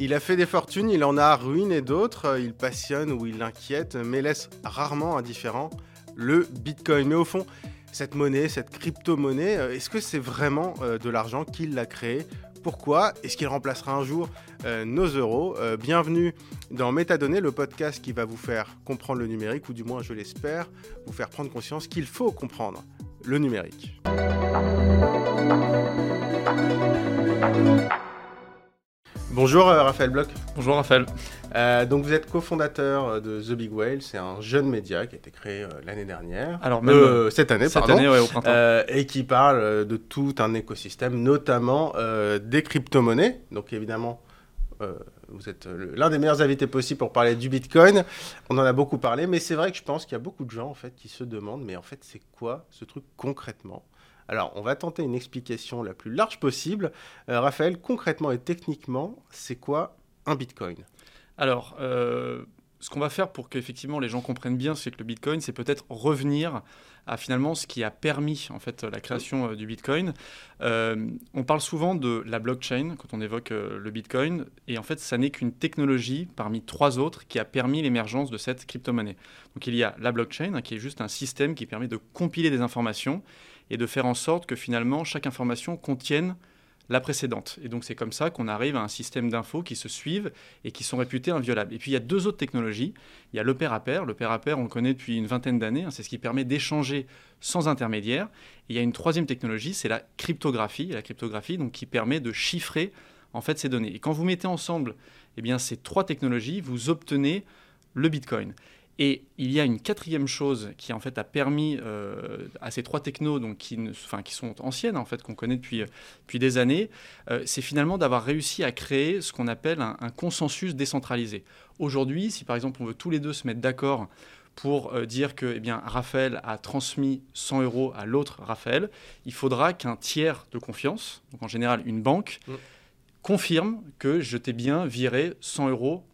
Il a fait des fortunes, il en a ruiné d'autres, il passionne ou il inquiète, mais laisse rarement indifférent le Bitcoin. Mais au fond, cette monnaie, cette crypto-monnaie, euh, est-ce que c'est vraiment euh, de l'argent qu'il a créé? Pourquoi? Est-ce qu'il remplacera un jour euh, nos euros? Bienvenue dans Métadonnées, le podcast qui va vous faire comprendre le numérique, ou du moins, je l'espère, vous faire prendre conscience qu'il faut comprendre le numérique. Bonjour euh, Raphaël Bloch. Bonjour Raphaël. Euh, donc vous êtes cofondateur euh, de The Big Whale, c'est un jeune média qui a été créé l'année dernière. Alors même cette année, cette pardon. Année, au printemps. et qui parle de tout un écosystème, notamment des crypto-monnaies. Donc évidemment, vous êtes l'un des meilleurs invités possibles pour parler du Bitcoin. On en a beaucoup parlé, mais c'est vrai que je pense qu'il y a beaucoup de gens en fait qui se demandent, mais en fait c'est quoi ce truc concrètement? Alors, on va tenter une explication la plus large possible. Euh, Raphaël, concrètement et techniquement, c'est quoi un Bitcoin? Alors, euh, ce qu'on va faire pour qu'effectivement les gens comprennent bien c'est que le Bitcoin, c'est peut-être revenir à finalement ce qui a permis en fait la création euh, du Bitcoin. on parle souvent de la blockchain quand on évoque le Bitcoin, et en fait, ça n'est qu'une technologie parmi trois autres qui a permis l'émergence de cette crypto-monnaie. Donc, il y a la blockchain, hein, qui est juste un système qui permet de compiler des informations et de faire en sorte que finalement chaque information contienne la précédente. Et donc c'est comme ça qu'on arrive à un système d'infos qui se suivent et qui sont réputés inviolables. Et puis il y a deux autres technologies. Il y a le pair à pair. Le pair à pair, on le connaît depuis une vingtaine d'années. Hein. c'est ce qui permet d'échanger sans intermédiaire. Et il y a une troisième technologie, c'est la cryptographie. La cryptographie, donc qui permet de chiffrer en fait ces données. Et quand vous mettez ensemble eh bien, ces trois technologies, vous obtenez le Bitcoin. Et il y a une quatrième chose qui en fait a permis euh, à ces trois technos, donc qui, enfin, qui sont anciennes en fait, qu'on connaît depuis, depuis des années, euh, c'est finalement d'avoir réussi à créer ce qu'on appelle un, consensus décentralisé. Aujourd'hui, si par exemple on veut tous les deux se mettre d'accord pour euh, dire que eh bien, Raphaël a transmis 100 euros à l'autre Raphaël, il faudra qu'un tiers de confiance, donc en général une banque, mm. confirme que je t'ai bien viré 100 euros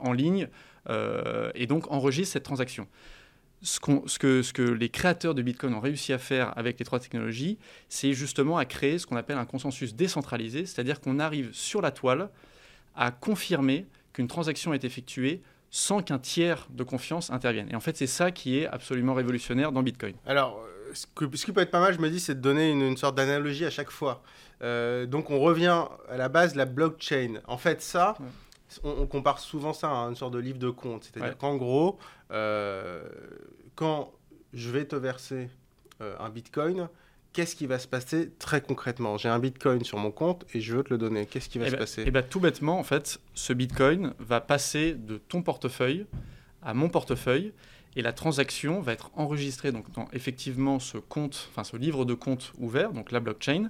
en ligne euh, et donc enregistre cette transaction. Ce, ce, que, ce, que, les créateurs de Bitcoin ont réussi à faire avec les trois technologies, c'est justement à créer ce qu'on appelle un consensus décentralisé, c'est-à-dire qu'on arrive sur la toile à confirmer qu'une transaction est effectuée sans qu'un tiers de confiance intervienne. Et en fait, c'est ça qui est absolument révolutionnaire dans Bitcoin. Alors, euh, ce, qui peut être pas mal, je me dis, c'est de donner une, sorte d'analogie à chaque fois. Euh, donc, on revient à la base de la blockchain. En fait, ça, on, compare souvent ça à une sorte de livre de compte. C'est-à-dire qu'en gros, euh, quand je vais te verser euh, un bitcoin, qu'est-ce qui va se passer très concrètement? J'ai un bitcoin sur mon compte et je veux te le donner. Qu'est-ce qui va eh se ben, passer? Eh bien, tout bêtement, en fait, ce bitcoin va passer de ton portefeuille à mon portefeuille et la transaction va être enregistrée donc, dans effectivement ce compte, enfin ce livre de compte ouvert, donc la blockchain.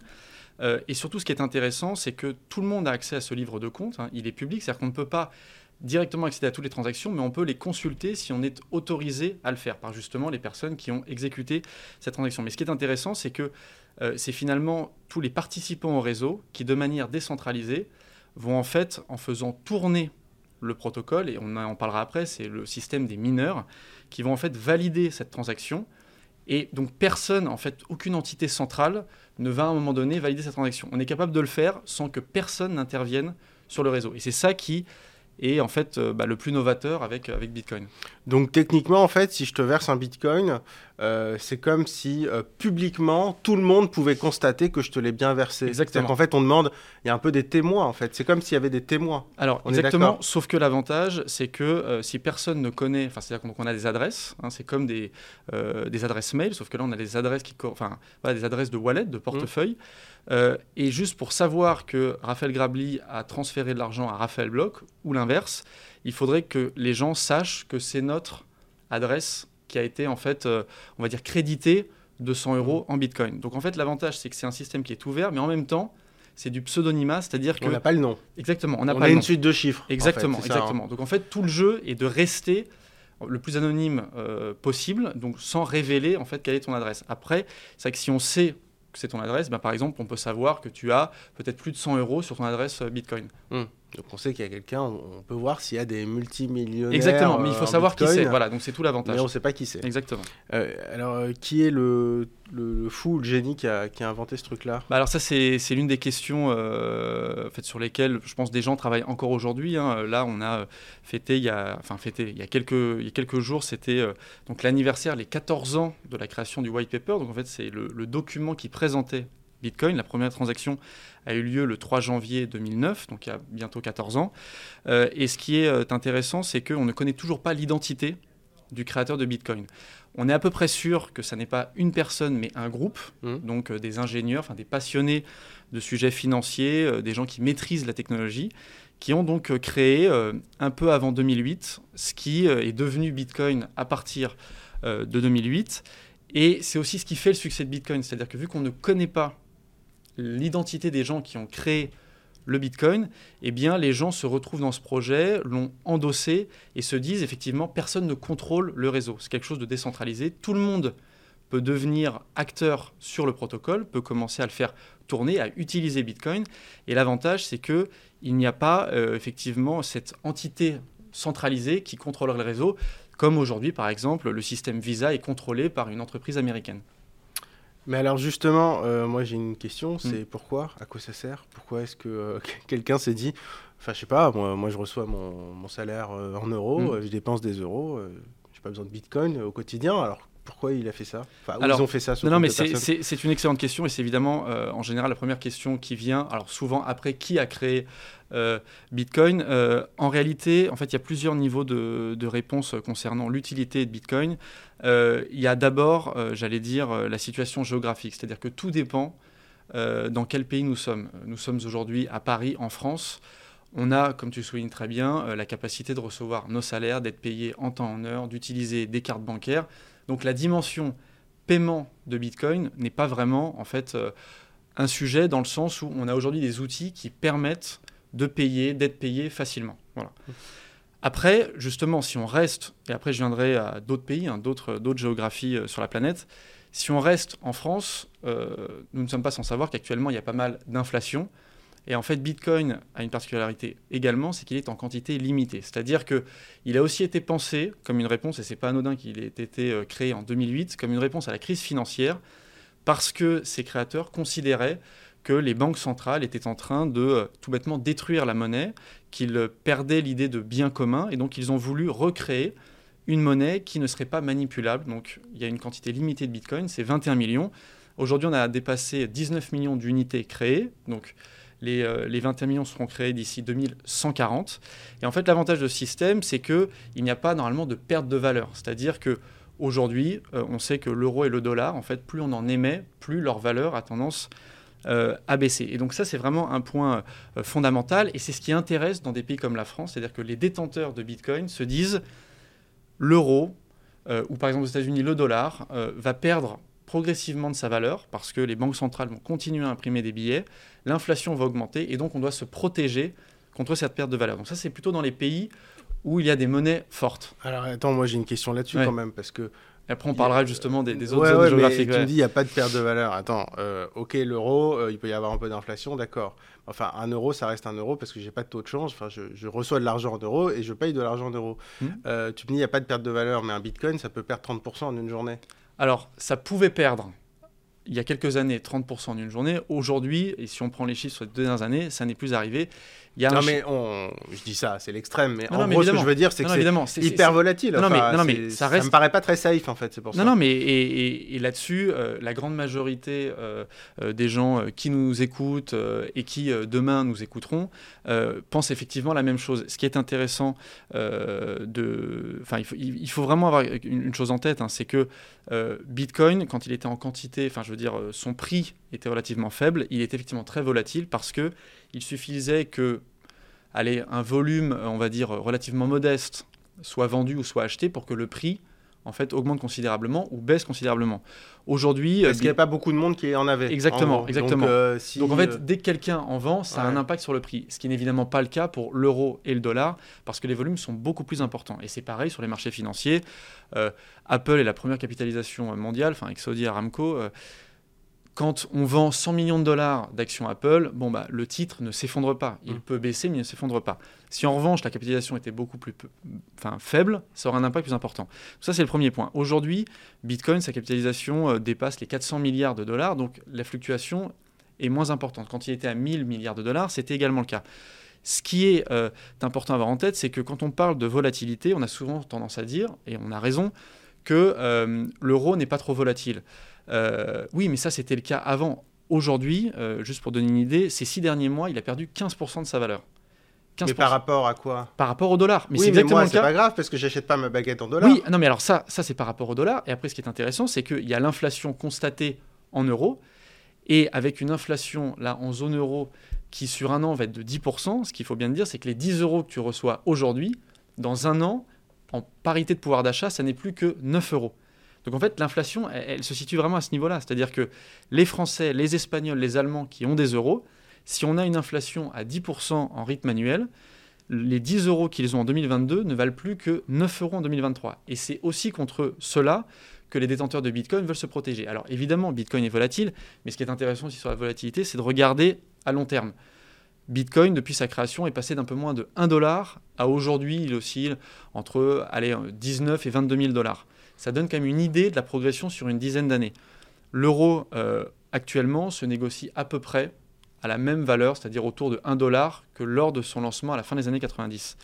Euh, et surtout, ce qui est intéressant, c'est que tout le monde a accès à ce livre de compte. Hein. Il est public, c'est-à-dire qu'on ne peut pas directement accéder à toutes les transactions, mais on peut les consulter si on est autorisé à le faire par justement les personnes qui ont exécuté cette transaction. Mais ce qui est intéressant, c'est que euh, c'est finalement tous les participants au réseau qui, de manière décentralisée, vont en fait, en faisant tourner le protocole, et on en parlera après, c'est le système des mineurs, qui vont en fait valider cette transaction et donc personne, en fait, aucune entité centrale ne va à un moment donné valider cette transaction. On est capable de le faire sans que personne n'intervienne sur le réseau. Et c'est ça qui et en fait euh, bah, le plus novateur avec, avec Bitcoin. Donc techniquement, en fait, si je te verse un Bitcoin, euh, c'est comme si euh, publiquement tout le monde pouvait constater que je te l'ai bien versé. Exactement. En fait, on demande, il y a un peu des témoins en fait. C'est comme s'il y avait des témoins. Alors exactement. sauf que l'avantage, c'est que si personne ne connaît, enfin c'est-à-dire qu'on a des adresses, hein, c'est comme des, des adresses mail, sauf que là on a des adresses qui, enfin voilà, des adresses de wallet, de portefeuille. Euh, et juste pour savoir que Raphaël Grabli a transféré de l'argent à Raphaël Bloch, ou l'inverse, il faudrait que les gens sachent que c'est notre adresse qui a été, en fait, euh, on va dire, créditée de 100 euros en Bitcoin. Donc en fait, l'avantage, c'est que c'est un système qui est ouvert, mais en même temps, c'est du pseudonymat, c'est-à-dire que... On n'a pas le nom. Exactement, on n'a pas a une suite de chiffres. Exactement, hein. exactement. Donc en fait, tout le jeu est de rester le plus anonyme euh, possible, donc sans révéler en fait quelle est ton adresse. Après, c'est vrai que si on sait c'est ton adresse, ben, par exemple, on peut savoir que tu as peut-être plus de 100 euros sur ton adresse euh, Bitcoin. Hmm. Donc on sait qu'il y a quelqu'un, on peut voir s'il y a des multimillionnaires. Exactement, mais il faut euh, savoir qui c'est. Voilà, donc c'est tout l'avantage. Mais on ne sait pas qui c'est. Exactement. Euh, alors, euh, qui est le, le, le fou, le génie qui a, qui a inventé ce truc-là? Bah alors ça c'est l'une des questions euh, en fait, sur lesquelles je pense des gens travaillent encore aujourd'hui. hein. Là on a fêté il y a enfin fêté il y a quelques il y a quelques jours c'était donc l'anniversaire les 14 ans de la création du white paper. Donc en fait c'est le, le document qui présentait Bitcoin. La première transaction a eu lieu le 3 janvier 2009, donc il y a bientôt 14 ans. Euh, et ce qui est euh, intéressant, c'est qu'on ne connaît toujours pas l'identité du créateur de Bitcoin. On est à peu près sûr que ça n'est pas une personne, mais un groupe, Mhm. donc euh, des ingénieurs, enfin des passionnés de sujets financiers, euh, des gens qui maîtrisent la technologie, qui ont donc créé un peu avant 2008 ce qui est devenu Bitcoin à partir de 2008. Et c'est aussi ce qui fait le succès de Bitcoin, c'est-à-dire que vu qu'on ne connaît pas l'identité des gens qui ont créé le Bitcoin, eh bien les gens se retrouvent dans ce projet, l'ont endossé et se disent effectivement personne ne contrôle le réseau. C'est quelque chose de décentralisé. Tout le monde peut devenir acteur sur le protocole, peut commencer à le faire tourner, à utiliser Bitcoin. Et l'avantage, c'est que il n'y a pas euh, effectivement cette entité centralisée qui contrôle le réseau, comme aujourd'hui par exemple le système Visa est contrôlé par une entreprise américaine. Mais alors justement, euh, moi j'ai une question, c'est pourquoi À quoi ça sert? Pourquoi est-ce que euh, quelqu'un s'est dit, enfin je sais pas, moi, moi je reçois mon, mon salaire euh, en euros, Mm. je dépense des euros, j'ai pas besoin de Bitcoin au quotidien, alors pourquoi il a fait ça Enfin, où Alors, ils ont fait ça ce Non, mais c'est- une excellente question et c'est évidemment euh, en général la première question qui vient. Alors souvent après qui a créé euh, Bitcoin Euh, En réalité, en fait, il y a plusieurs niveaux de, de réponse concernant l'utilité de Bitcoin. Il y a d'abord, j'allais dire, la situation géographique, c'est-à-dire que tout dépend dans quel pays nous sommes. Nous sommes aujourd'hui à Paris, en France. On a, comme tu soulignes très bien, euh, la capacité de recevoir nos salaires, d'être payés en temps en heure, d'utiliser des cartes bancaires. Donc la dimension paiement de Bitcoin n'est pas vraiment en fait euh, un sujet dans le sens où on a aujourd'hui des outils qui permettent de payer, d'être payé facilement. Voilà. Après, justement, si on reste, et après je viendrai à d'autres pays, hein, d'autres, d'autres géographies euh, sur la planète, si on reste en France, euh, nous ne sommes pas sans savoir qu'actuellement il y a pas mal d'inflation. Et en fait, Bitcoin a une particularité également, c'est qu'il est en quantité limitée. C'est-à-dire qu'il a aussi été pensé comme une réponse, et c'est pas anodin qu'il ait été euh, créé en 2008, comme une réponse à la crise financière, parce que ses créateurs considéraient que les banques centrales étaient en train de euh, tout bêtement détruire la monnaie, qu'ils euh, perdaient l'idée de bien commun, et donc ils ont voulu recréer une monnaie qui ne serait pas manipulable. Donc il y a une quantité limitée de Bitcoin, c'est 21 millions. Aujourd'hui, on a dépassé 19 millions d'unités créées. Donc les, euh, les 21 millions seront créés d'ici 2140. Et en fait, l'avantage de ce système, c'est qu'il n'y a pas normalement de perte de valeur. C'est-à-dire que aujourd'hui, euh, on sait que l'euro et le dollar, en fait, plus on en émet, plus leur valeur a tendance euh, à baisser. Et donc ça, c'est vraiment un point euh, fondamental. Et c'est ce qui intéresse dans des pays comme la France. C'est-à-dire que les détenteurs de Bitcoin se disent l'euro, euh, ou par exemple aux États-Unis, le dollar, euh, va perdre progressivement de sa valeur parce que les banques centrales vont continuer à imprimer des billets, l'inflation va augmenter et donc on doit se protéger contre cette perte de valeur. Donc ça, c'est plutôt dans les pays où il y a des monnaies fortes. Alors attends, moi j'ai une question là-dessus Ouais. quand même, parce que après, on parlera justement des, des autres Ouais, zones ouais, mais géographiques. tu me dis, il n'y a pas de perte de valeur. Attends, euh, ok, l'euro, euh, il peut y avoir un peu d'inflation, d'accord. Enfin, un euro, ça reste un euro parce que j'ai pas de taux de change. Enfin, je, je reçois de l'argent en euros et je paye de l'argent en euros. Hmm. Euh, tu me dis, il n'y a pas de perte de valeur, mais un bitcoin, ça peut perdre 30% en une journée. Alors, ça pouvait perdre il y a quelques années 30% en une journée. Aujourd'hui, et si on prend les chiffres sur les deux dernières années, ça n'est plus arrivé. Il y a Non, un mais on... je dis ça, c'est l'extrême. Mais Non, en non, mais gros, ce que je veux dire, c'est que c'est hyper volatile. Non, mais- non, ça ça reste- me paraît pas très safe, en fait, c'est pour ça. Non, non, mais et, et- et là-dessus, euh, la grande majorité euh, euh, des gens qui nous écoutent et qui demain nous écouteront pensent effectivement la même chose. Ce qui est intéressant, de, enfin, il faut, il, il faut vraiment avoir une, une chose en tête, hein, c'est que Bitcoin, quand il était en quantité, enfin, je veux dire, son prix était relativement faible. Il est effectivement très volatile parce que il suffisait que, allez, un volume, on va dire, relativement modeste soit vendu ou soit acheté pour que le prix en fait augmente considérablement ou baisse considérablement. Aujourd'hui, Parce euh, qu'il n'y a pas beaucoup de monde qui en avait. Exactement, en exactement. Donc, euh, si, donc en fait, euh, dès que quelqu'un en vend, ça a un impact sur le prix, ce qui n'est évidemment pas le cas pour l'euro et le dollar, parce que les volumes sont beaucoup plus importants. Et c'est pareil sur les marchés financiers. Apple est la première capitalisation mondiale, enfin avec Saudi Aramco. Quand on vend 100 millions de dollars d'actions Apple, bon bah, le titre ne s'effondre pas. Il mm. peut baisser, mais il ne s'effondre pas. Si en revanche la capitalisation était beaucoup plus enfin, faible, ça aura un impact plus important. Ça, c'est le premier point. Aujourd'hui, Bitcoin, sa capitalisation euh, dépasse les 400 milliards de dollars, donc la fluctuation est moins importante. Quand il était à 1000 milliards de dollars, c'était également le cas. Ce qui est euh, important à avoir en tête, c'est que quand on parle de volatilité, on a souvent tendance à dire, et on a raison, que euh, l'euro n'est pas trop volatile. Euh, oui, mais ça, c'était le cas avant. Aujourd'hui, euh, juste pour donner une idée, ces six derniers mois, il a perdu 15% de sa valeur. 15%. Mais par rapport à quoi? Par rapport au dollar. Mais oui, c'est exactement mais moi, c'est pas grave parce que j'achète pas ma baguette en dollars. Oui, non, mais alors ça, ça c'est par rapport au dollar. Et après, ce qui est intéressant, c'est qu'il y a l'inflation constatée en euros. Et avec une inflation, là, en zone euro, qui sur un an va être de 10%, ce qu'il faut bien dire, c'est que les 10 euros que tu reçois aujourd'hui, dans un an, en parité de pouvoir d'achat, ça n'est plus que 9 euros. Donc en fait, l'inflation, elle, se situe vraiment à ce niveau-là. C'est-à-dire que les Français, les Espagnols, les Allemands qui ont des euros, si on a une inflation à 10% en rythme annuel, les 10 euros qu'ils ont en 2022 ne valent plus que 9 euros en 2023. Et c'est aussi contre cela que les détenteurs de Bitcoin veulent se protéger. Alors évidemment, Bitcoin est volatile, mais ce qui est intéressant aussi sur la volatilité, c'est de regarder à long terme. Bitcoin, depuis sa création, est passé d'un peu moins de 1 dollar à aujourd'hui, il oscille entre allez, 19 et 22 000 dollars ça donne quand même une idée de la progression sur une dizaine d'années. L'euro, euh, actuellement, se négocie à peu près à la même valeur, c'est-à-dire autour de 1 dollar, que lors de son lancement à la fin des années 90.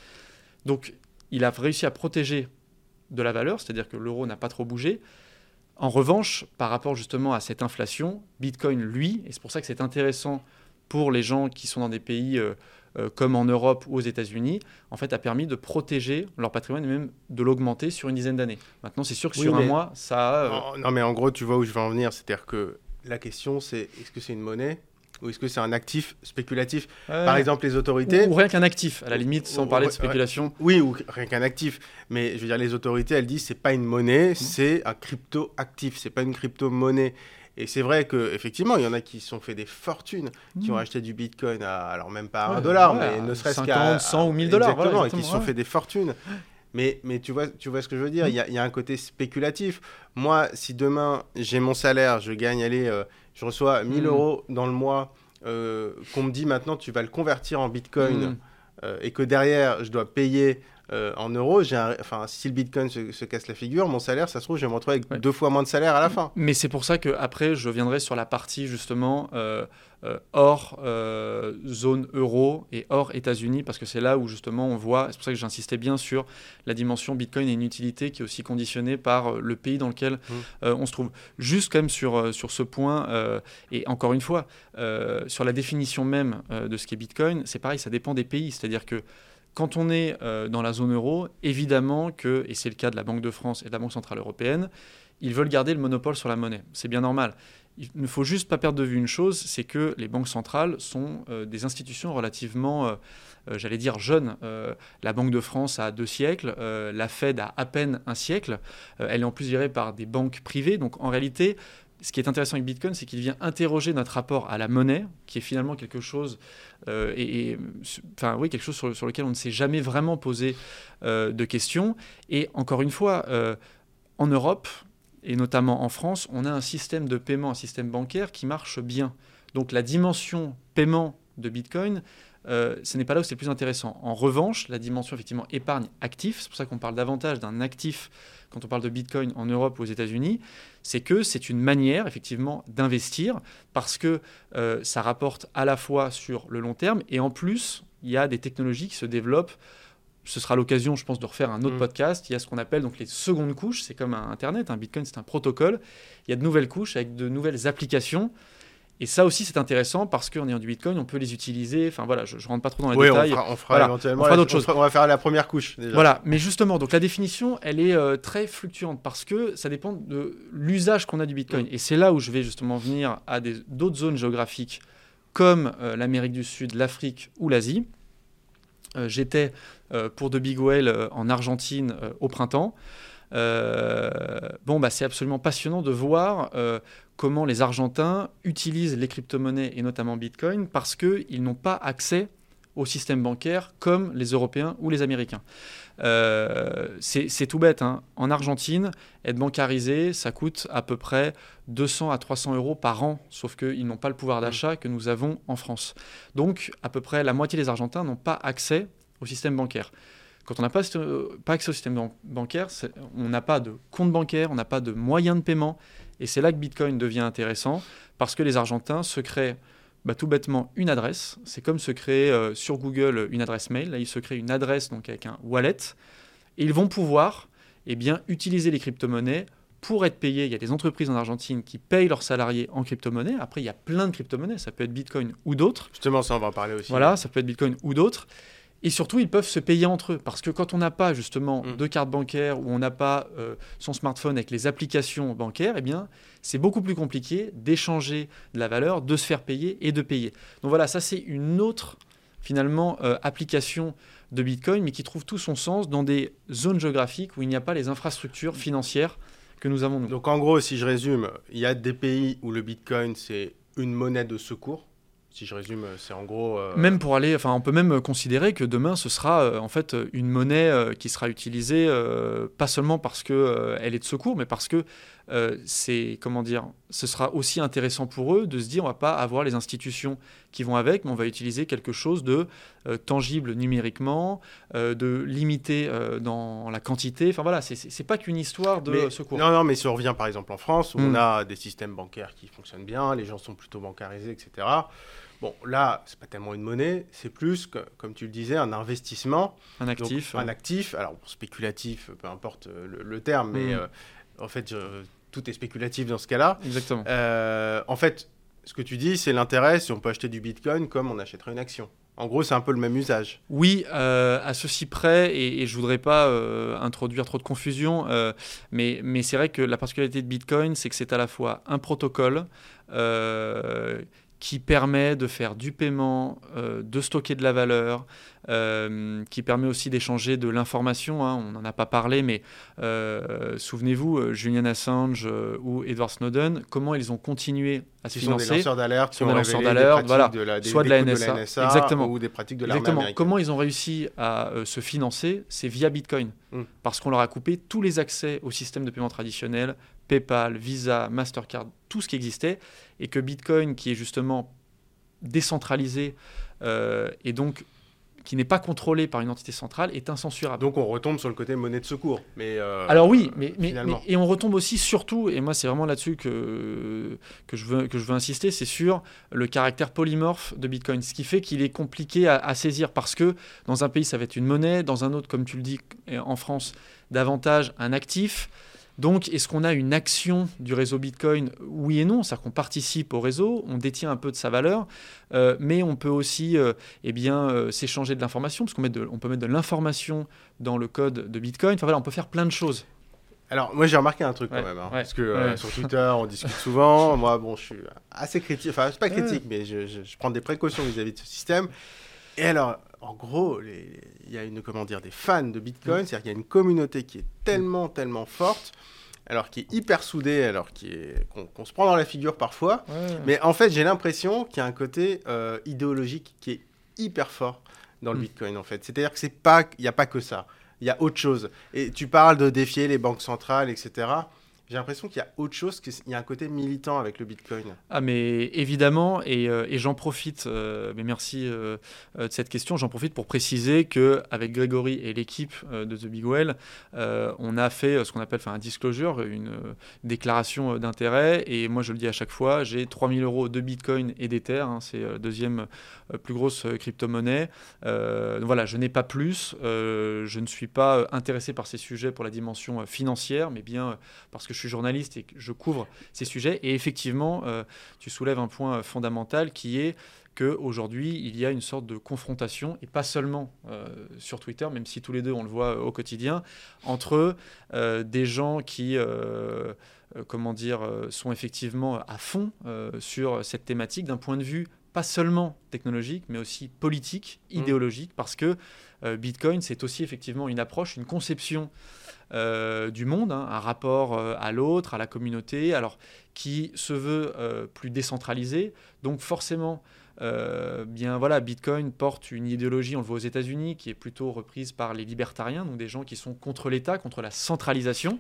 Donc, il a réussi à protéger de la valeur, c'est-à-dire que l'euro n'a pas trop bougé. En revanche, par rapport justement à cette inflation, Bitcoin, lui, et c'est pour ça que c'est intéressant pour les gens qui sont dans des pays euh, euh, comme en Europe ou aux États-Unis, en fait, a permis de protéger leur patrimoine et même de l'augmenter sur une dizaine d'années. Maintenant, c'est sûr que sur un mois, ça. Euh, non, mais en gros, tu vois où je veux en venir. C'est-à-dire que la question, c'est est-ce que c'est une monnaie ou est-ce que c'est un actif spéculatif? Par exemple, les autorités. Ou, rien qu'un actif, à la limite, sans parler de spéculation. Oui, ou rien qu'un actif. Mais je veux dire, les autorités, elles disent c'est pas une monnaie, mmh. c'est un crypto-actif, c'est pas une crypto-monnaie. Et c'est vrai qu'effectivement, il y en a qui se sont fait des fortunes, qui ont mmh. acheté du bitcoin à, alors même pas un dollar, mais ne serait-ce qu'à 100 ou 1000 dollars. Exactement, et qui se sont fait des fortunes. Mais, mais tu, vois, tu vois ce que je veux dire, mmh. il y, a, un côté spéculatif. Moi, si demain j'ai mon salaire, je gagne, allez, euh, je reçois 1000 mmh. euros dans le mois, euh, qu'on me dit maintenant tu vas le convertir en bitcoin, euh, et que derrière je dois payer euh, en euros, enfin, si le Bitcoin se, casse la figure, mon salaire, ça se trouve, je vais me retrouver avec deux fois moins de salaire à la fin. Mais c'est pour ça que après, je viendrai sur la partie justement euh, euh, hors zone euro et hors États-Unis, parce que c'est là où justement on voit, c'est pour ça que j'insistais bien sur la dimension Bitcoin et une utilité qui est aussi conditionnée par le pays dans lequel mmh. on se trouve. Juste quand même sur, sur ce point, et encore une fois, sur la définition même de ce qu'est Bitcoin, c'est pareil, ça dépend des pays, c'est-à-dire que quand on est euh, dans la zone euro, évidemment que, et c'est le cas de la Banque de France et de la Banque Centrale Européenne, ils veulent garder le monopole sur la monnaie. C'est bien normal. Il ne faut juste pas perdre de vue une chose, c'est que les banques centrales sont euh, des institutions relativement, euh, j'allais dire, jeunes. la Banque de France a deux siècles, la Fed a à peine un siècle. elle est en plus gérée par des banques privées. Donc en réalité, ce qui est intéressant avec Bitcoin, c'est qu'il vient interroger notre rapport à la monnaie, qui est finalement quelque chose, euh, et, quelque chose sur, lequel on ne s'est jamais vraiment posé euh, de questions. Et encore une fois, euh, en Europe et notamment en France, on a un système de paiement, un système bancaire qui marche bien. Donc la dimension paiement de Bitcoin, ce n'est pas là où c'est le plus intéressant. En revanche, la dimension effectivement épargne actif, c'est pour ça qu'on parle davantage d'un actif quand on parle de Bitcoin en Europe ou aux États-Unis, c'est que c'est une manière effectivement d'investir parce que euh, ça rapporte à la fois sur le long terme et en plus, il y a des technologies qui se développent. Ce sera l'occasion, je pense, de refaire un autre mm. podcast. Il y a ce qu'on appelle donc les secondes couches. C'est comme un Internet. Un Bitcoin, c'est un protocole. Il y a de nouvelles couches avec de nouvelles applications et ça aussi, c'est intéressant parce qu'en ayant du Bitcoin, on peut les utiliser. Enfin voilà, je ne rentre pas trop dans les détails. On fera, éventuellement d'autres choses. On va faire la première couche. Déjà. Voilà, mais justement, donc la définition, elle est euh, très fluctuante parce que ça dépend de l'usage qu'on a du Bitcoin. Et c'est là où je vais justement venir à d'autres zones géographiques comme euh, l'Amérique du Sud, l'Afrique ou l'Asie. Euh, j'étais pour The Big Whale en Argentine au printemps. Bon, bah, c'est absolument passionnant de voir comment les Argentins utilisent les crypto-monnaies et notamment Bitcoin parce qu'ils n'ont pas accès au système bancaire comme les Européens ou les Américains. Euh, c'est tout bête. Hein. En Argentine, être bancarisé, ça coûte à peu près 200 à 300 euros par an, sauf qu'ils n'ont pas le pouvoir d'achat que nous avons en France. Donc, à peu près la moitié des Argentins n'ont pas accès au système bancaire. Quand on n'a pas, pas, accès au système bancaire, on n'a pas de compte bancaire, on n'a pas de moyens de paiement. Et c'est là que Bitcoin devient intéressant, parce que les Argentins se créent bah, tout bêtement une adresse. C'est comme se créer euh, sur Google une adresse mail. Là, ils se créent une adresse donc avec un wallet. Et ils vont pouvoir eh bien, utiliser les crypto-monnaies pour être payés. Il y a des entreprises en Argentine qui payent leurs salariés en crypto-monnaie. Après, il y a plein de crypto-monnaies. Ça peut être Bitcoin ou d'autres. Justement, ça, on va en parler aussi. Voilà, ça peut être Bitcoin ou d'autres. Et surtout, ils peuvent se payer entre eux. Parce que quand on n'a pas justement mm. de carte bancaire ou on n'a pas euh, son smartphone avec les applications bancaires, eh bien, c'est beaucoup plus compliqué d'échanger de la valeur, de se faire payer et de payer. Donc voilà, ça c'est une autre finalement euh, application de Bitcoin, mais qui trouve tout son sens dans des zones géographiques où il n'y a pas les infrastructures financières que nous avons nous. Donc en gros, si je résume, il y a des pays où le Bitcoin c'est une monnaie de secours si je résume, c'est en gros. Euh, même pour aller, enfin, on peut même considérer que demain, ce sera euh, en fait une monnaie euh, qui sera utilisée pas seulement parce que elle est de secours, mais parce que c'est comment dire, ce sera aussi intéressant pour eux de se dire, on va pas avoir les institutions qui vont avec, mais on va utiliser quelque chose de tangible numériquement, de limité dans la quantité. Enfin voilà, c'est pas qu'une histoire de secours. Non, non, mais si on revient par exemple en France, où on hmm. a des systèmes bancaires qui fonctionnent bien, les gens sont plutôt bancarisés, etc. Bon, là, c'est pas tellement une monnaie, c'est plus, que, comme tu le disais, un investissement. Un actif. un actif, alors spéculatif, peu importe euh, le, terme, mais mm. euh, en fait, tout est spéculatif dans ce cas-là. Exactement. Euh, en fait, ce que tu dis, c'est l'intérêt si on peut acheter du bitcoin comme on achèterait une action. En gros, c'est un peu le même usage. Oui, à ceci près, et, je ne voudrais pas introduire trop de confusion, mais, mais c'est vrai que la particularité de Bitcoin, c'est que c'est à la fois un protocole qui permet de faire du paiement, euh, de stocker de la valeur, euh, qui permet aussi d'échanger de l'information. Hein. on n'en a pas parlé, mais euh, souvenez-vous, Julian Assange ou Edward Snowden, comment ils ont continué à se financer. Sont des lanceurs d'alerte, sont des lanceurs d'alerte, voilà, soit de la, NSA, exactement, ou des pratiques de l'armée américaine. Comment ils ont réussi à se financer C'est via Bitcoin, hmm. parce qu'on leur a coupé tous les accès au système de paiement traditionnel, PayPal, Visa, Mastercard, tout ce qui existait, et que Bitcoin, qui est justement décentralisé euh, et donc qui n'est pas contrôlé par une entité centrale, est incensurable. Donc on retombe sur le côté monnaie de secours. Mais euh, Alors oui, mais, mais, et on retombe aussi surtout, et moi c'est vraiment là-dessus que, que, je veux, que je veux insister, c'est sur le caractère polymorphe de Bitcoin, ce qui fait qu'il est compliqué à, saisir parce que dans un pays ça va être une monnaie, dans un autre, comme tu le dis en France, davantage un actif. Donc, est-ce qu'on a une action du réseau Bitcoin? Oui et non, c'est-à-dire qu'on participe au réseau, on détient un peu de sa valeur, euh, mais on peut aussi euh, eh bien, euh, s'échanger de l'information, parce qu'on on peut mettre de l'information dans le code de Bitcoin. Enfin voilà, on peut faire plein de choses. Alors, moi, j'ai remarqué un truc quand même, hein, parce que sur Twitter, on discute souvent. moi, bon, je suis assez critique, enfin, je suis pas critique, mais je, je, prends des précautions vis-à-vis de ce système. Et alors, en gros, il y a une, comment dire, des fans de Bitcoin, c'est-à-dire qu'il y a une communauté qui est tellement, tellement forte, alors qui est hyper soudée, alors qu'on se prend dans la figure parfois. Mais en fait, j'ai l'impression qu'il y a un côté euh, idéologique qui est hyper fort dans le mm. Bitcoin, en fait. C'est-à-dire que c'est pas, il n'y a pas que ça. Il y a autre chose. Et tu parles de défier les banques centrales, etc j'ai l'impression qu'il y a autre chose, qu'il y a un côté militant avec le Bitcoin. Ah mais évidemment, et, euh, j'en profite, euh, mais merci euh, de cette question, j'en profite pour préciser qu'avec Grégory et l'équipe de The Big Well, on a fait ce qu'on appelle un disclosure, une déclaration d'intérêt, et moi je le dis à chaque fois, j'ai 3000 euros de Bitcoin et d'Ether, hein, c'est la deuxième plus grosse crypto-monnaie. voilà, je n'ai pas plus, je ne suis pas intéressé par ces sujets pour la dimension financière, mais bien parce que je suis journaliste et que je couvre ces sujets. Et effectivement, euh, tu soulèves un point fondamental qui est qu'aujourd'hui, il y a une sorte de confrontation, et pas seulement euh, sur Twitter, même si tous les deux, on le voit au quotidien, entre euh, des gens qui, comment dire, sont effectivement à fond sur cette thématique d'un point de vue pas seulement technologique, mais aussi politique, mmh. idéologique, parce que Bitcoin, c'est aussi effectivement une approche, une conception euh, du monde, hein, un rapport euh, à l'autre, à la communauté, alors qui se veut euh, plus décentralisé. Donc forcément, bien voilà, Bitcoin porte une idéologie, on le voit aux États-Unis, qui est plutôt reprise par les libertariens, donc des gens qui sont contre l'État, contre la centralisation.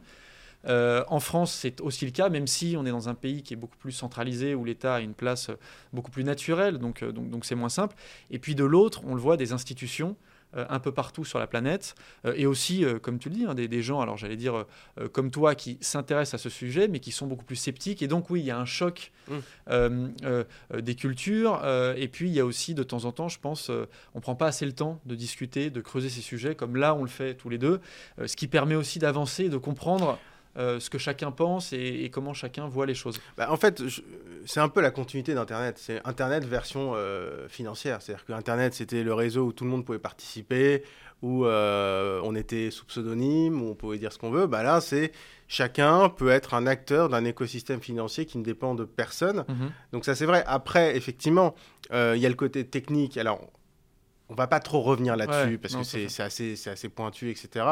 en France, c'est aussi le cas, même si on est dans un pays qui est beaucoup plus centralisé, où l'État a une place beaucoup plus naturelle, donc c'est donc, donc moins simple. Et puis de l'autre, on le voit, des institutions euh, un peu partout sur la planète, euh, et aussi, euh, comme tu le dis, hein, des, gens, alors j'allais dire comme toi, qui s'intéressent à ce sujet, mais qui sont beaucoup plus sceptiques. Et donc oui, il y a un choc mmh. des cultures, et puis il y a aussi de temps en temps, je pense, on prend pas assez le temps de discuter, de creuser ces sujets, comme là on le fait tous les deux, ce qui permet aussi d'avancer, de comprendre. Euh, ce que chacun pense et, comment chacun voit les choses bah, En fait, c'est un peu la continuité d'Internet. C'est Internet version euh, financière. C'est-à-dire que Internet, c'était le réseau où tout le monde pouvait participer, où euh, on était sous pseudonyme, où on pouvait dire ce qu'on veut. Bah, là, c'est chacun peut être un acteur d'un écosystème financier qui ne dépend de personne. Mhm. Donc ça, c'est vrai. Après, effectivement, il y a le côté technique. Alors, on va pas trop revenir là-dessus parce que c'est assez, assez pointu, etc.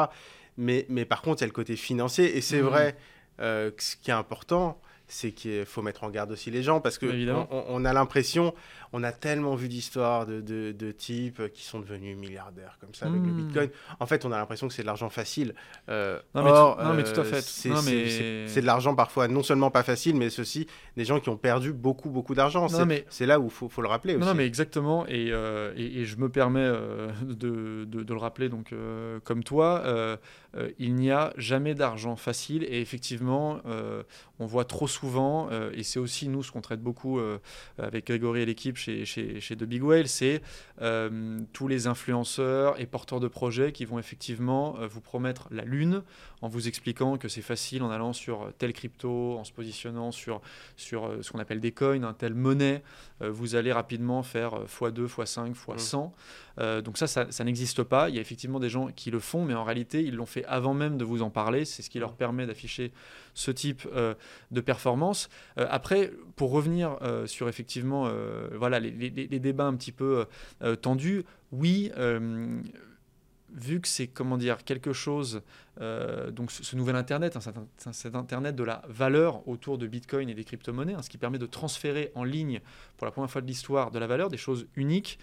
Mais, mais par contre, il y a le côté financier. Et c'est mmh. vrai euh, que ce qui est important, c'est qu'il faut mettre en garde aussi les gens parce que on, a l'impression, on a tellement vu d'histoires de, de, types qui sont devenus milliardaires comme ça avec le hmm. Bitcoin. En fait, on a l'impression que c'est de l'argent facile. Euh, non, mais non, mais tout à fait. C'est de l'argent parfois non seulement pas facile, mais ceci des gens qui ont perdu beaucoup beaucoup d'argent. C'est là où il faut, faut, le rappeler aussi. Non, mais exactement. Et, euh, et, je me permets euh, de, de, le rappeler donc comme toi. il n'y a jamais d'argent facile et effectivement, on voit trop souvent, euh, et c'est aussi nous ce qu'on traite beaucoup euh, avec Grégory et l'équipe chez, chez, chez, The Big Whale, c'est euh, tous les influenceurs et porteurs de projets qui vont effectivement vous promettre la lune en vous expliquant que c'est facile en allant sur telle crypto, en se positionnant sur, sur ce qu'on appelle des coins, un telle monnaie, vous allez rapidement faire x2, x5, x100. Donc ça, ça, n'existe pas. Il y a effectivement des gens qui le font, mais en réalité, ils l'ont fait avant même de vous en parler. C'est ce qui leur permet d'afficher ce type de performance. Euh, après, pour revenir euh, sur effectivement euh, voilà, les, débats un petit peu tendus, oui vu que c'est comment dire quelque chose, donc ce, nouvel internet, hein, cet, internet de la valeur autour de Bitcoin et des crypto-monnaies, hein, ce qui permet de transférer en ligne pour la première fois de l'histoire de la valeur, des choses uniques.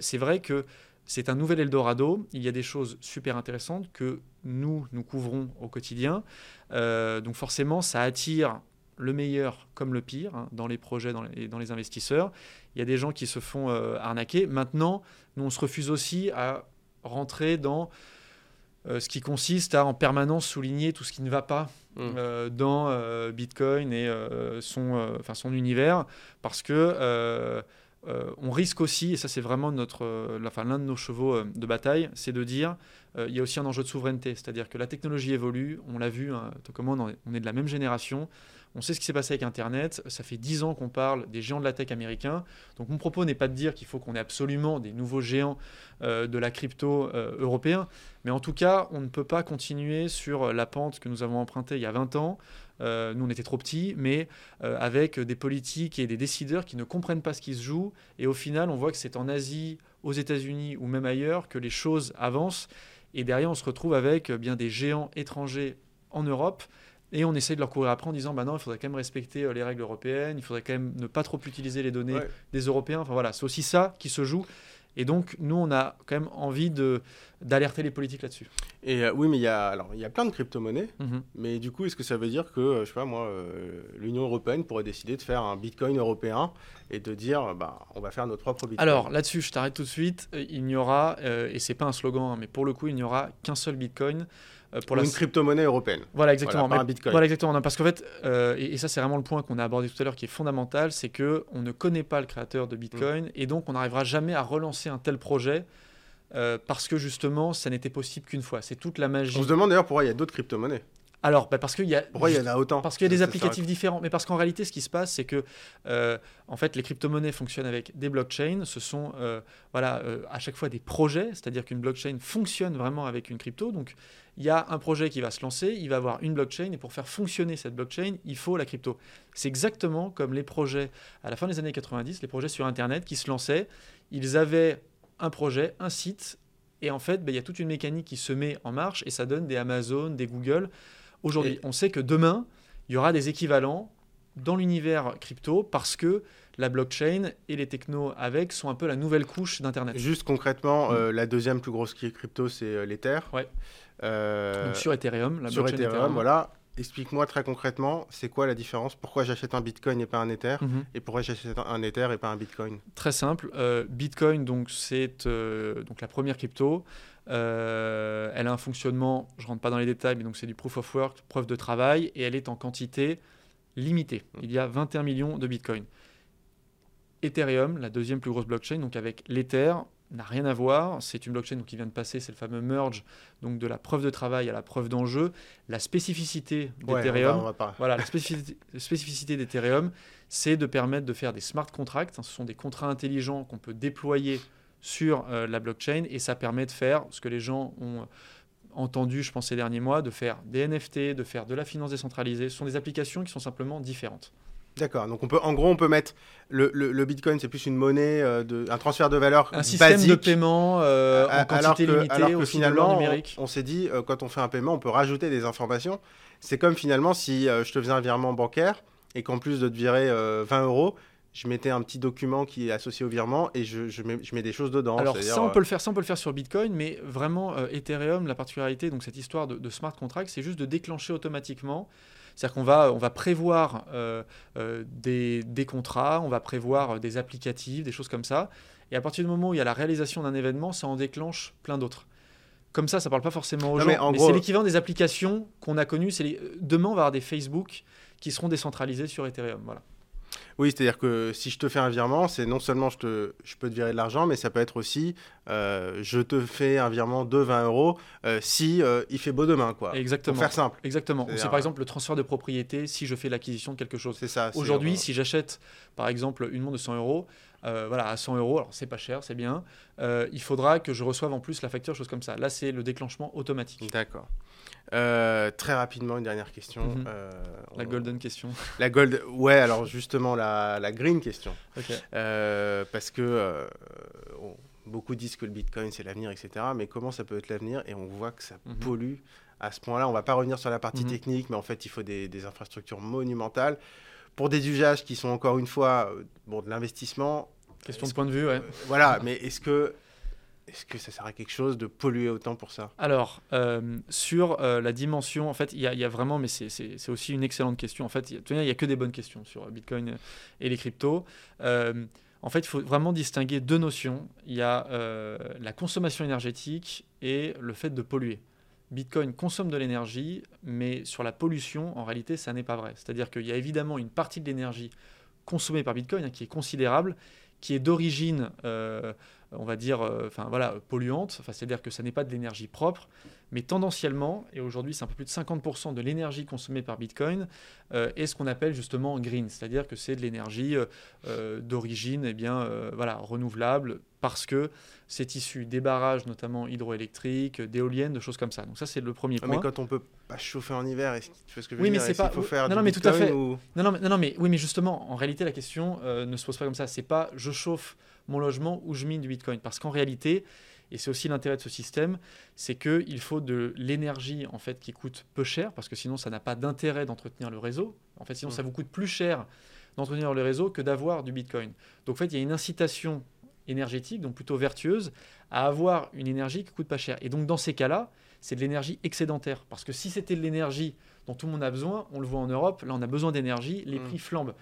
c'est vrai que c'est un nouvel Eldorado. Il y a des choses super intéressantes que nous nous couvrons au quotidien. donc forcément, ça attire le meilleur comme le pire hein, dans les projets, dans les, dans les, investisseurs. Il y a des gens qui se font euh, arnaquer. Maintenant, nous, on se refuse aussi à rentrer dans euh, ce qui consiste à en permanence souligner tout ce qui ne va pas mmh. euh, dans Bitcoin et son, enfin, son univers, parce que on risque aussi, et ça c'est vraiment notre, enfin, l'un de nos chevaux de bataille, c'est de dire il y a aussi un enjeu de souveraineté, c'est-à-dire que la technologie évolue, on l'a vu, hein, comment on est de la même génération, on sait ce qui s'est passé avec Internet. Ça fait dix ans qu'on parle des géants de la tech américains. Donc mon propos n'est pas de dire qu'il faut qu'on ait absolument des nouveaux géants euh, de la crypto euh, européen. Mais en tout cas, on ne peut pas continuer sur la pente que nous avons empruntée il y a 20 ans. Euh, nous, on était trop petits, mais avec des politiques et des décideurs qui ne comprennent pas ce qui se joue. Et au final, on voit que c'est en Asie, aux États-Unis ou même ailleurs que les choses avancent. Et derrière, on se retrouve avec bien des géants étrangers en Europe et on essaye de leur courir après en disant bah non, il faudrait quand même respecter euh, les règles européennes, il faudrait quand même ne pas trop utiliser les données des Européens. Enfin voilà, c'est aussi ça qui se joue. Et donc, nous, on a quand même envie de, d'alerter les politiques là-dessus. Et euh, oui, mais il y a, alors, il y a plein de crypto-monnaies. Mhm. Mais du coup, est-ce que ça veut dire que, euh, je sais pas moi, l'Union européenne pourrait décider de faire un bitcoin européen et de dire, bah, on va faire notre propre bitcoin? Alors, là-dessus, je t'arrête tout de suite. Il n'y aura, et c'est pas un slogan, hein, mais pour le coup, il n'y aura qu'un seul bitcoin. Euh, une crypto-monnaie européenne. Voilà, exactement. Voilà, un Bitcoin. Voilà, exactement. parce qu'en fait, euh, et, ça, c'est vraiment le point qu'on a abordé tout à l'heure qui est fondamental, c'est que on ne connaît pas le créateur de Bitcoin mm. et donc on n'arrivera jamais à relancer un tel projet. Euh, parce que justement, ça n'était possible qu'une fois. C'est toute la magie. On se demande d'ailleurs pourquoi il y a d'autres crypto-monnaies. Alors, bah, parce qu'il y a. Pourquoi il y en a autant Parce qu'il y a des applicatifs différents. Mais parce qu'en réalité, ce qui se passe, c'est que, en fait, les crypto-monnaies fonctionnent avec des blockchains. Ce sont, voilà, à chaque fois des projets. C'est-à-dire qu'une blockchain fonctionne vraiment avec une crypto. Donc, il y a un projet qui va se lancer, il va avoir une blockchain, et pour faire fonctionner cette blockchain, il faut la crypto. C'est exactement comme les projets à la fin des années 90, les projets sur Internet qui se lançaient. Ils avaient un projet, un site, et en fait, ben, il y a toute une mécanique qui se met en marche, et ça donne des Amazon, des Google. Aujourd'hui, on sait que demain, il y aura des équivalents dans l'univers crypto parce que la blockchain et les technos avec sont un peu la nouvelle couche d'Internet. Juste concrètement, euh, la deuxième plus grosse crypto, c'est euh, l'Ether. Ouais. Euh, Donc sur Ethereum, la sur blockchain Ethereum, voilà. Explique-moi très concrètement, c'est quoi la différence? Pourquoi j'achète un Bitcoin et pas un Ether? Mhm. Et pourquoi j'achète un Ether et pas un Bitcoin? Très simple. euh, Bitcoin, donc c'est euh, donc la première crypto. Euh, elle a un fonctionnement, je rentre pas dans les détails, mais donc c'est du proof of work, preuve de travail, et elle est en quantité limitée. Il y a 21 millions de Bitcoin. Ethereum, la deuxième plus grosse blockchain, donc avec l'Ether, n'a rien à voir. C'est une blockchain qui vient de passer, c'est le fameux merge, donc de la preuve de travail à la preuve d'enjeu. La spécificité d'Ethereum, voilà, la spécificité, d'Ethereum, c'est de permettre de faire des smart contracts. hein, ce sont des contrats intelligents qu'on peut déployer sur euh, la blockchain et ça permet de faire ce que les gens ont entendu, je pense, ces derniers mois, de faire des NFT, de faire de la finance décentralisée. Ce sont des applications qui sont simplement différentes. D'accord. Donc on peut, en gros, on peut mettre le, le- le Bitcoin, c'est plus une monnaie, euh, de, un transfert de valeur Un système basique. de paiement euh, en alors quantité que, limitée alors que au finalement, on, numérique. on s'est dit, euh, quand on fait un paiement, on peut rajouter des informations. C'est comme finalement si euh, je te faisais un virement bancaire et qu'en plus de te virer euh, 20 euros, je mettais un petit document qui est associé au virement et je, je mets, je mets des choses dedans. Alors ça on peut le faire, ça on peut le faire sur Bitcoin, mais vraiment euh, Ethereum, la particularité, donc cette histoire de, de smart contract, c'est juste de déclencher automatiquement. C'est-à-dire qu'on va, on va prévoir euh, euh, des, des contrats, on va prévoir euh, des applicatifs, des choses comme ça. Et à partir du moment où il y a la réalisation d'un événement, ça en déclenche plein d'autres. Comme ça, ça parle pas forcément aux Non, gens, mais c'est l'équivalent des applications qu'on a connues. Les- Demain, on va avoir des Facebook qui seront décentralisés sur Ethereum. Voilà. Oui, c'est-à-dire que si je te fais un virement, c'est non seulement je, te, je peux te virer de l'argent, mais ça peut être aussi euh, je te fais un virement de 20 euros euh, si euh, il fait beau demain, quoi. Exactement. Pour faire simple, Exactement. Ou C'est par exemple le transfert de propriété si je fais l'acquisition de quelque chose. c'est ça. Aujourd'hui, euh, si j'achète par exemple une montre de 100 euros, euh, voilà, à 100 euros, alors c'est pas cher, c'est bien, euh, il faudra que je reçoive en plus la facture, chose comme ça. Là, c'est le déclenchement automatique. D'accord. Euh, très rapidement, une dernière question. Mhm. Euh, La golden question. La gold, ouais, alors justement, la, la green question. Euh, parce que on- beaucoup disent que le bitcoin c'est l'avenir, etc. Mais comment ça peut être l'avenir? Et on voit que ça Mhm. pollue à ce point-là. On va pas revenir sur la partie Mhm. technique, mais en fait, il faut des, des infrastructures monumentales pour des usages qui sont encore une fois bon, de l'investissement. Question de point de vue, ouais. Voilà, mais est-ce que, est que ça sert à quelque chose de polluer autant pour ça? Alors, euh, sur euh, la dimension, en fait, il y, a- vraiment, mais c'est- aussi une excellente question. En fait, il n'y a, que des bonnes questions sur Bitcoin et les cryptos. Euh, en fait, il faut vraiment distinguer deux notions. Il y a la consommation énergétique et le fait de polluer. Bitcoin consomme de l'énergie, mais sur la pollution, en réalité, ça n'est pas vrai. C'est-à-dire qu'il y a évidemment une partie de l'énergie consommée par Bitcoin hein, qui est considérable, qui est d'origine, on va dire, euh, enfin voilà, polluante. C'est-à-dire que ça n'est pas de l'énergie propre, mais tendanciellement, et aujourd'hui c'est un peu plus de 50% de l'énergie consommée par Bitcoin, euh, est ce qu'on appelle justement green, c'est-à-dire que c'est de l'énergie euh, euh, d'origine eh bien, euh, voilà, renouvelable, parce que c'est issu des barrages, notamment hydroélectriques, d'éoliennes, de choses comme ça. Donc ça c'est le premier Ouais, point. Mais quand on peut pas chauffer en hiver, est-ce que tu vois ce que je veux Oui, mais dire? c'est Est-ce qu'il pas- faut faire non, du non, mais tout à Bitcoin fait. ou- Non, non, mais, non, non, mais oui, mais justement, en réalité, la question ne se pose pas comme ça. C'est pas je chauffe mon logement ou je mine du Bitcoin. Parce qu'en réalité, et c'est aussi l'intérêt de ce système, c'est qu'il faut de l'énergie en fait qui coûte peu cher, parce que sinon ça n'a pas d'intérêt d'entretenir le réseau. En fait, sinon Mm. ça vous coûte plus cher d'entretenir le réseau que d'avoir du Bitcoin. Donc en fait, il y a une incitation énergétique, donc plutôt vertueuse, à avoir une énergie qui coûte pas cher. Et donc dans ces cas-là, c'est de l'énergie excédentaire. Parce que si c'était de l'énergie dont tout le monde a besoin, on le voit en Europe, là on a besoin d'énergie, les Mm. prix flambent.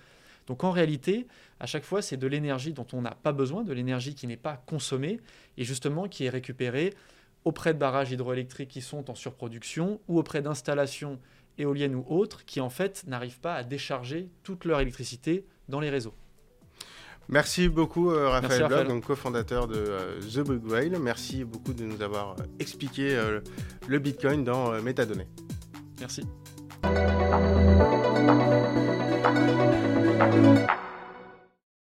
Donc en réalité, à chaque fois, c'est de l'énergie dont on n'a pas besoin, de l'énergie qui n'est pas consommée, et justement qui est récupérée auprès de barrages hydroélectriques qui sont en surproduction ou auprès d'installations éoliennes ou autres qui en fait n'arrivent pas à décharger toute leur électricité dans les réseaux. Merci beaucoup euh, Raphaël Merci, Bloch, donc cofondateur de euh, The Big Whale. Merci beaucoup de nous avoir euh, expliqué euh, le Bitcoin dans Métadonnées. Merci.